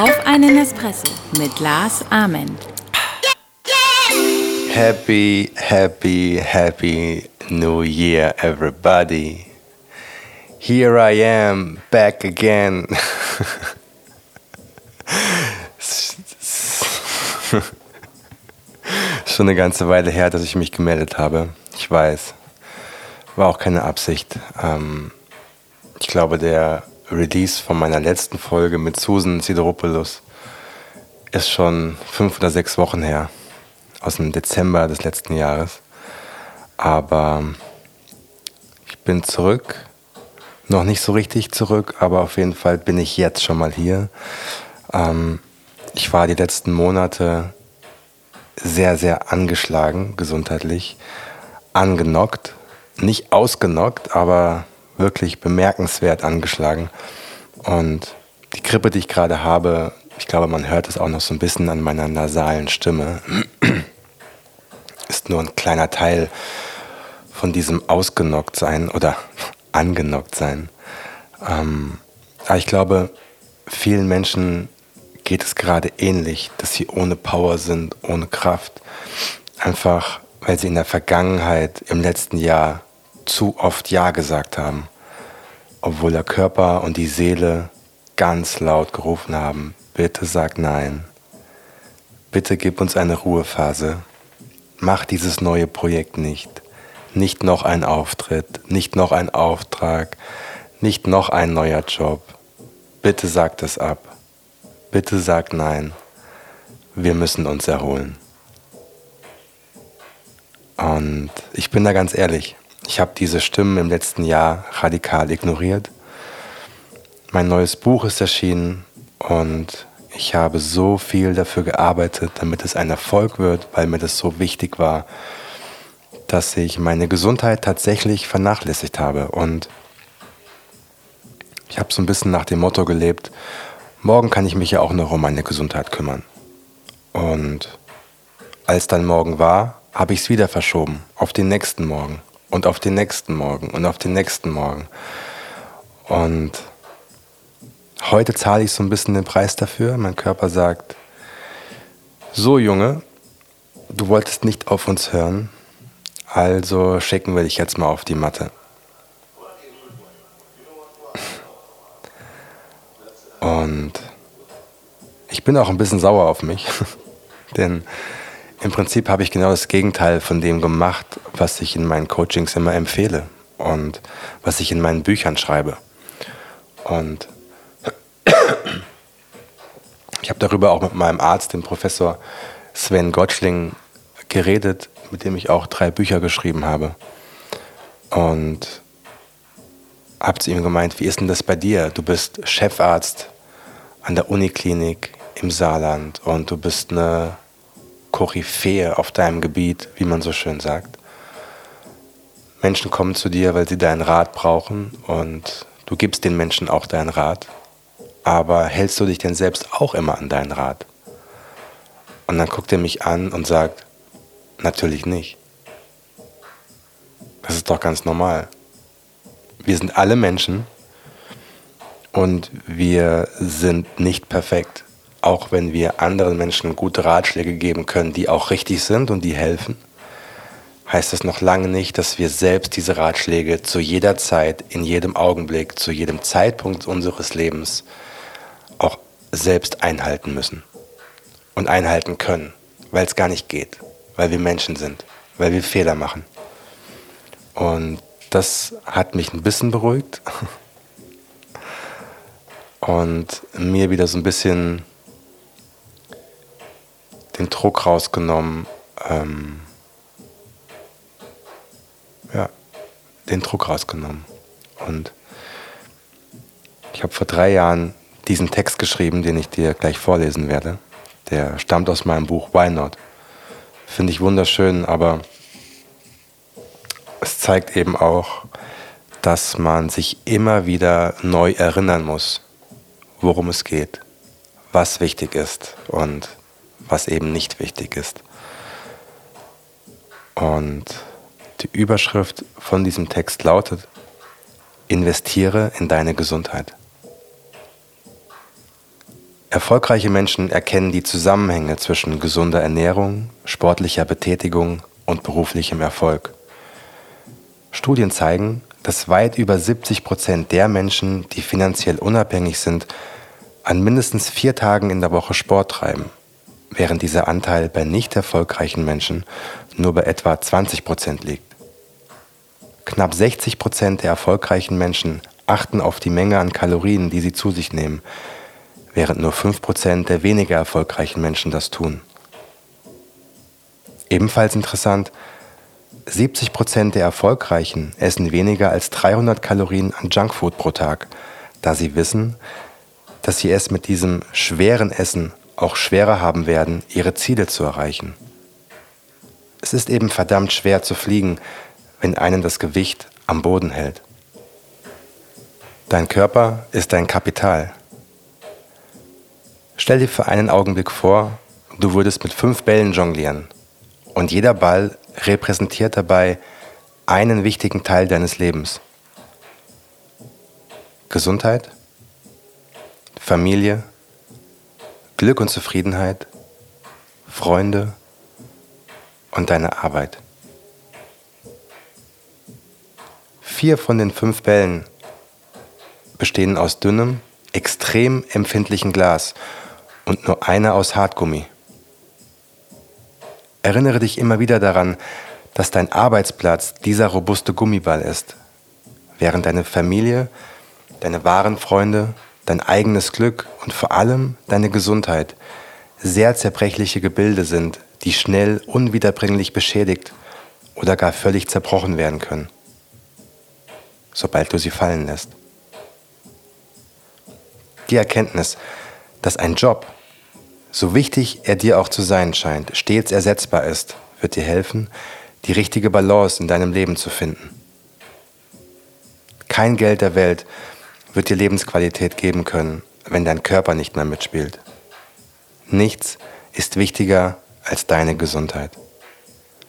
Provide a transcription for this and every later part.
Auf einen Espresso mit Lars Ament. Happy, happy, happy New Year, everybody. Here I am, back again. Schon eine ganze Weile her, dass ich mich gemeldet habe. Ich weiß. War auch keine Absicht. Ähm, ich glaube, der Release von meiner letzten Folge mit Susan Sideropoulos ist schon fünf oder sechs Wochen her, aus dem Dezember des letzten Jahres. Aber ich bin zurück, noch nicht so richtig zurück, aber auf jeden Fall bin ich jetzt schon mal hier. Ähm, ich war die letzten Monate sehr, sehr angeschlagen, gesundheitlich, angenockt, nicht ausgenockt, aber wirklich bemerkenswert angeschlagen. Und die Grippe, die ich gerade habe, ich glaube, man hört es auch noch so ein bisschen an meiner nasalen Stimme, ist nur ein kleiner Teil von diesem ausgenockt sein oder angenockt sein. Ähm, aber ich glaube, vielen Menschen geht es gerade ähnlich, dass sie ohne Power sind, ohne Kraft. Einfach, weil sie in der Vergangenheit, im letzten Jahr zu oft Ja gesagt haben, obwohl der Körper und die Seele ganz laut gerufen haben, bitte sag Nein, bitte gib uns eine Ruhephase, mach dieses neue Projekt nicht, nicht noch ein Auftritt, nicht noch ein Auftrag, nicht noch ein neuer Job, bitte sag das ab, bitte sag Nein, wir müssen uns erholen. Und ich bin da ganz ehrlich, ich habe diese Stimmen im letzten Jahr radikal ignoriert. Mein neues Buch ist erschienen und ich habe so viel dafür gearbeitet, damit es ein Erfolg wird, weil mir das so wichtig war, dass ich meine Gesundheit tatsächlich vernachlässigt habe. Und ich habe so ein bisschen nach dem Motto gelebt, morgen kann ich mich ja auch noch um meine Gesundheit kümmern. Und als dann morgen war, habe ich es wieder verschoben auf den nächsten Morgen und auf den nächsten Morgen und auf den nächsten Morgen. Und heute zahle ich so ein bisschen den Preis dafür. Mein Körper sagt, so Junge, du wolltest nicht auf uns hören, also schicken wir dich jetzt mal auf die Matte. Und ich bin auch ein bisschen sauer auf mich, denn im Prinzip habe ich genau das Gegenteil von dem gemacht, was ich in meinen Coachings immer empfehle und was ich in meinen Büchern schreibe. Und ich habe darüber auch mit meinem Arzt, dem Professor Sven Gottschling, geredet, mit dem ich auch drei Bücher geschrieben habe. Und habe zu ihm gemeint, wie ist denn das bei dir? Du bist Chefarzt an der Uniklinik im Saarland und du bist eine Koryphäe auf deinem Gebiet, wie man so schön sagt. Menschen kommen zu dir, weil sie deinen Rat brauchen und du gibst den Menschen auch deinen Rat. Aber hältst du dich denn selbst auch immer an deinen Rat? Und dann guckt er mich an und sagt, natürlich nicht. Das ist doch ganz normal. Wir sind alle Menschen und wir sind nicht perfekt auch wenn wir anderen Menschen gute Ratschläge geben können, die auch richtig sind und die helfen, heißt das noch lange nicht, dass wir selbst diese Ratschläge zu jeder Zeit, in jedem Augenblick, zu jedem Zeitpunkt unseres Lebens auch selbst einhalten müssen und einhalten können, weil es gar nicht geht, weil wir Menschen sind, weil wir Fehler machen. Und das hat mich ein bisschen beruhigt und mir wieder so ein bisschen den Druck rausgenommen, ähm, ja, den Druck rausgenommen. Und ich habe vor drei Jahren diesen Text geschrieben, den ich dir gleich vorlesen werde. Der stammt aus meinem Buch Why Not. Finde ich wunderschön, aber es zeigt eben auch, dass man sich immer wieder neu erinnern muss, worum es geht, was wichtig ist und was eben nicht wichtig ist. Und die Überschrift von diesem Text lautet, Investiere in deine Gesundheit. Erfolgreiche Menschen erkennen die Zusammenhänge zwischen gesunder Ernährung, sportlicher Betätigung und beruflichem Erfolg. Studien zeigen, dass weit über 70 Prozent der Menschen, die finanziell unabhängig sind, an mindestens vier Tagen in der Woche Sport treiben, während dieser Anteil bei nicht erfolgreichen Menschen nur bei etwa 20 Prozent liegt. Knapp 60 Prozent der erfolgreichen Menschen achten auf die Menge an Kalorien, die sie zu sich nehmen, während nur 5 Prozent der weniger erfolgreichen Menschen das tun. Ebenfalls interessant, 70 Prozent der Erfolgreichen essen weniger als 300 Kalorien an Junkfood pro Tag, da sie wissen, dass sie es mit diesem schweren Essen auch schwerer haben werden, ihre Ziele zu erreichen. Es ist eben verdammt schwer zu fliegen, wenn einen das Gewicht am Boden hält. Dein Körper ist dein Kapital. Stell dir für einen Augenblick vor, du würdest mit fünf Bällen jonglieren und jeder Ball repräsentiert dabei einen wichtigen Teil deines Lebens. Gesundheit, Familie, Glück und Zufriedenheit, Freunde und deine Arbeit. Vier von den fünf Bällen bestehen aus dünnem, extrem empfindlichem Glas und nur einer aus Hartgummi. Erinnere dich immer wieder daran, dass dein Arbeitsplatz dieser robuste Gummiball ist, während deine Familie, deine wahren Freunde, dein eigenes Glück und vor allem deine Gesundheit sehr zerbrechliche Gebilde sind, die schnell unwiederbringlich beschädigt oder gar völlig zerbrochen werden können sobald du sie fallen lässt. Die Erkenntnis, dass ein Job, so wichtig er dir auch zu sein scheint, stets ersetzbar ist, wird dir helfen, die richtige Balance in deinem Leben zu finden. Kein Geld der Welt wird dir Lebensqualität geben können, wenn dein Körper nicht mehr mitspielt. Nichts ist wichtiger als deine Gesundheit.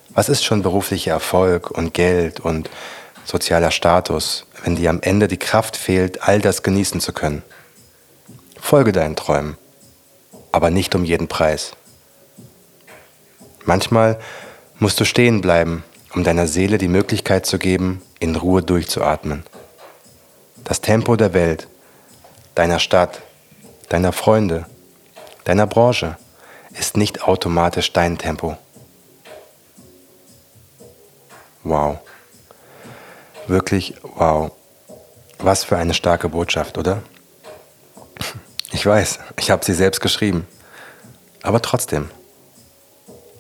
Was ist schon beruflicher Erfolg und Geld und sozialer Status, wenn dir am Ende die Kraft fehlt, all das genießen zu können. Folge deinen Träumen, aber nicht um jeden Preis. Manchmal musst du stehen bleiben, um deiner Seele die Möglichkeit zu geben, in Ruhe durchzuatmen. Das Tempo der Welt, deiner Stadt, deiner Freunde, deiner Branche ist nicht automatisch dein Tempo. Wow. Wirklich, wow. Was für eine starke Botschaft, oder? Ich weiß, ich habe sie selbst geschrieben. Aber trotzdem,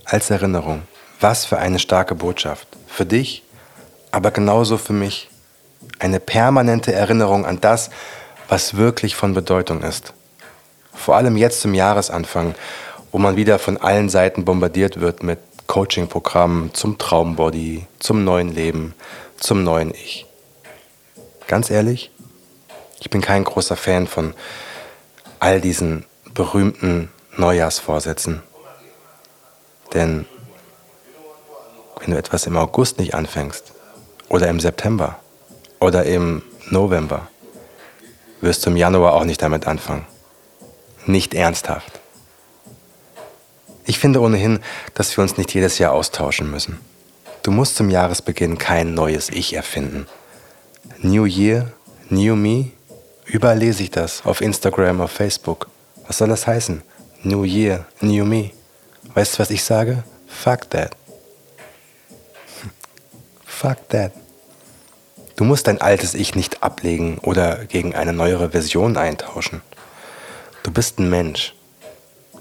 als Erinnerung, was für eine starke Botschaft. Für dich, aber genauso für mich. Eine permanente Erinnerung an das, was wirklich von Bedeutung ist. Vor allem jetzt zum Jahresanfang, wo man wieder von allen Seiten bombardiert wird mit Coaching-Programmen zum Traumbody, zum neuen Leben, zum neuen Ich. Ganz ehrlich, ich bin kein großer Fan von all diesen berühmten Neujahrsvorsätzen. Denn wenn du etwas im August nicht anfängst oder im September oder im November, wirst du im Januar auch nicht damit anfangen. Nicht ernsthaft. Ich finde ohnehin, dass wir uns nicht jedes Jahr austauschen müssen. Du musst zum Jahresbeginn kein neues Ich erfinden. New Year, New Me, überall lese ich das, auf Instagram, auf Facebook. Was soll das heißen? New Year, New Me. Weißt du, was ich sage? Fuck that. Fuck that. Du musst dein altes Ich nicht ablegen oder gegen eine neuere Version eintauschen. Du bist ein Mensch,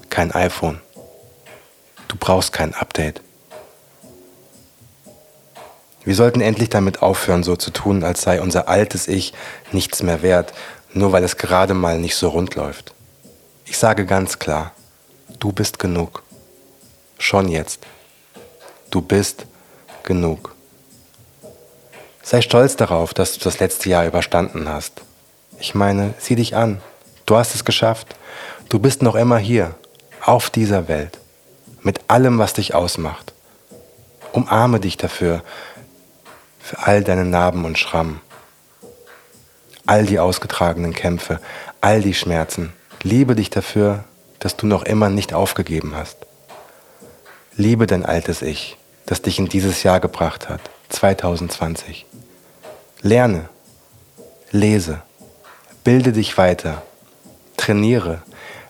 kein iPhone. Du brauchst kein Update. Wir sollten endlich damit aufhören, so zu tun, als sei unser altes Ich nichts mehr wert, nur weil es gerade mal nicht so rund läuft. Ich sage ganz klar, du bist genug. Schon jetzt. Du bist genug. Sei stolz darauf, dass du das letzte Jahr überstanden hast. Ich meine, sieh dich an. Du hast es geschafft. Du bist noch immer hier, auf dieser Welt, mit allem, was dich ausmacht. Umarme dich dafür, für all deine Narben und Schrammen. all die ausgetragenen Kämpfe, all die Schmerzen. Liebe dich dafür, dass du noch immer nicht aufgegeben hast. Liebe dein altes Ich, das dich in dieses Jahr gebracht hat, 2020. Lerne, lese, bilde dich weiter, trainiere,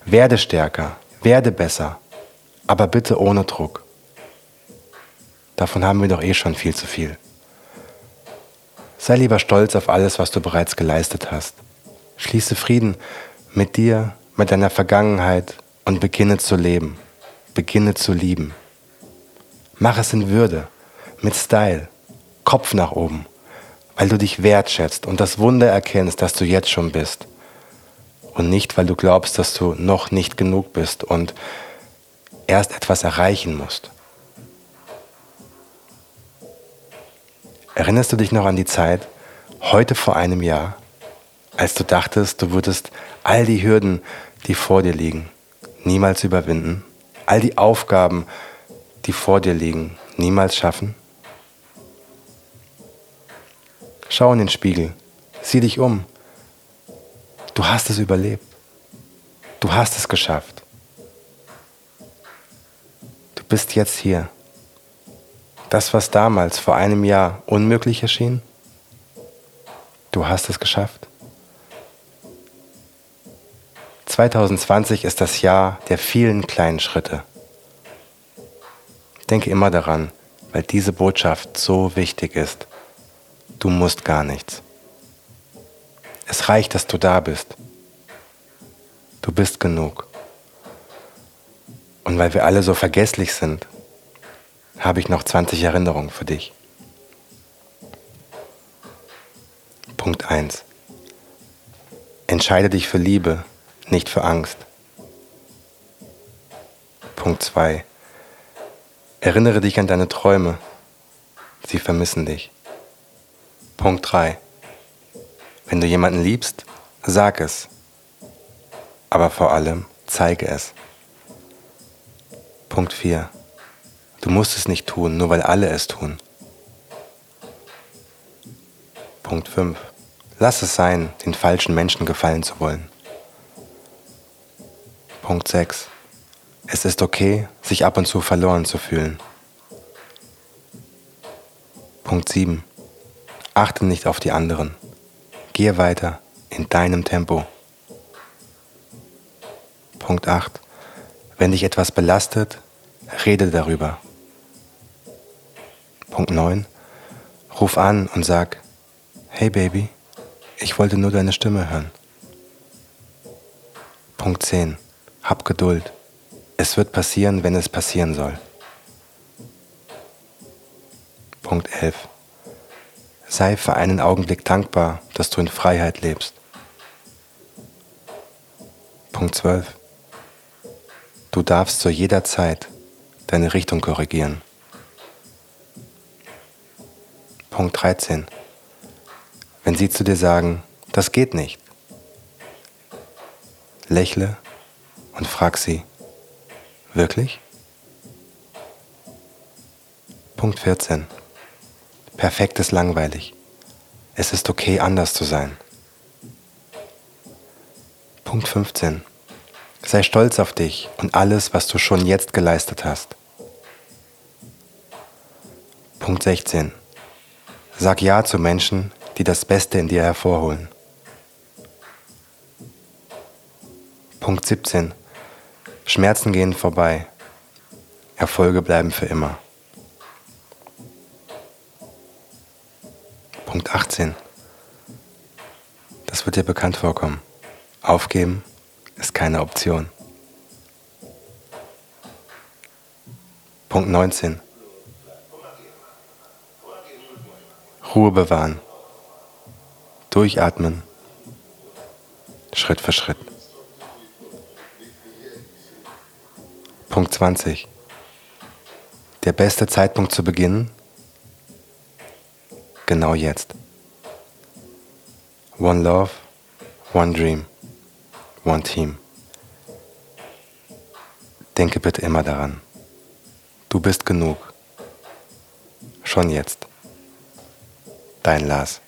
werde stärker, werde besser, aber bitte ohne Druck. Davon haben wir doch eh schon viel zu viel. Sei lieber stolz auf alles, was du bereits geleistet hast. Schließe Frieden mit dir, mit deiner Vergangenheit und beginne zu leben. Beginne zu lieben. Mach es in Würde, mit Style, Kopf nach oben, weil du dich wertschätzt und das Wunder erkennst, dass du jetzt schon bist. Und nicht, weil du glaubst, dass du noch nicht genug bist und erst etwas erreichen musst. Erinnerst du dich noch an die Zeit, heute vor einem Jahr, als du dachtest, du würdest all die Hürden, die vor dir liegen, niemals überwinden, all die Aufgaben, die vor dir liegen, niemals schaffen? Schau in den Spiegel, sieh dich um. Du hast es überlebt. Du hast es geschafft. Du bist jetzt hier. Das, was damals vor einem Jahr unmöglich erschien, du hast es geschafft. 2020 ist das Jahr der vielen kleinen Schritte. Denke immer daran, weil diese Botschaft so wichtig ist. Du musst gar nichts. Es reicht, dass du da bist. Du bist genug. Und weil wir alle so vergesslich sind, habe ich noch 20 Erinnerungen für dich. Punkt 1. Entscheide dich für Liebe, nicht für Angst. Punkt 2. Erinnere dich an deine Träume. Sie vermissen dich. Punkt 3. Wenn du jemanden liebst, sag es. Aber vor allem zeige es. Punkt 4. Du musst es nicht tun, nur weil alle es tun. Punkt 5. Lass es sein, den falschen Menschen gefallen zu wollen. Punkt 6. Es ist okay, sich ab und zu verloren zu fühlen. Punkt 7. Achte nicht auf die anderen. Gehe weiter in deinem Tempo. Punkt 8. Wenn dich etwas belastet, rede darüber. Punkt 9. Ruf an und sag, hey Baby, ich wollte nur deine Stimme hören. Punkt 10. Hab Geduld. Es wird passieren, wenn es passieren soll. Punkt 11. Sei für einen Augenblick dankbar, dass du in Freiheit lebst. Punkt 12. Du darfst zu jeder Zeit deine Richtung korrigieren. Punkt 13. Wenn sie zu dir sagen, das geht nicht, lächle und frag sie, wirklich? Punkt 14. Perfekt ist langweilig. Es ist okay, anders zu sein. Punkt 15. Sei stolz auf dich und alles, was du schon jetzt geleistet hast. Punkt 16. Sag Ja zu Menschen, die das Beste in dir hervorholen. Punkt 17. Schmerzen gehen vorbei. Erfolge bleiben für immer. Punkt 18. Das wird dir bekannt vorkommen. Aufgeben ist keine Option. Punkt 19. Ruhe bewahren. Durchatmen. Schritt für Schritt. Punkt 20. Der beste Zeitpunkt zu beginnen? Genau jetzt. One Love, One Dream, One Team. Denke bitte immer daran. Du bist genug. Schon jetzt. Dein Lars.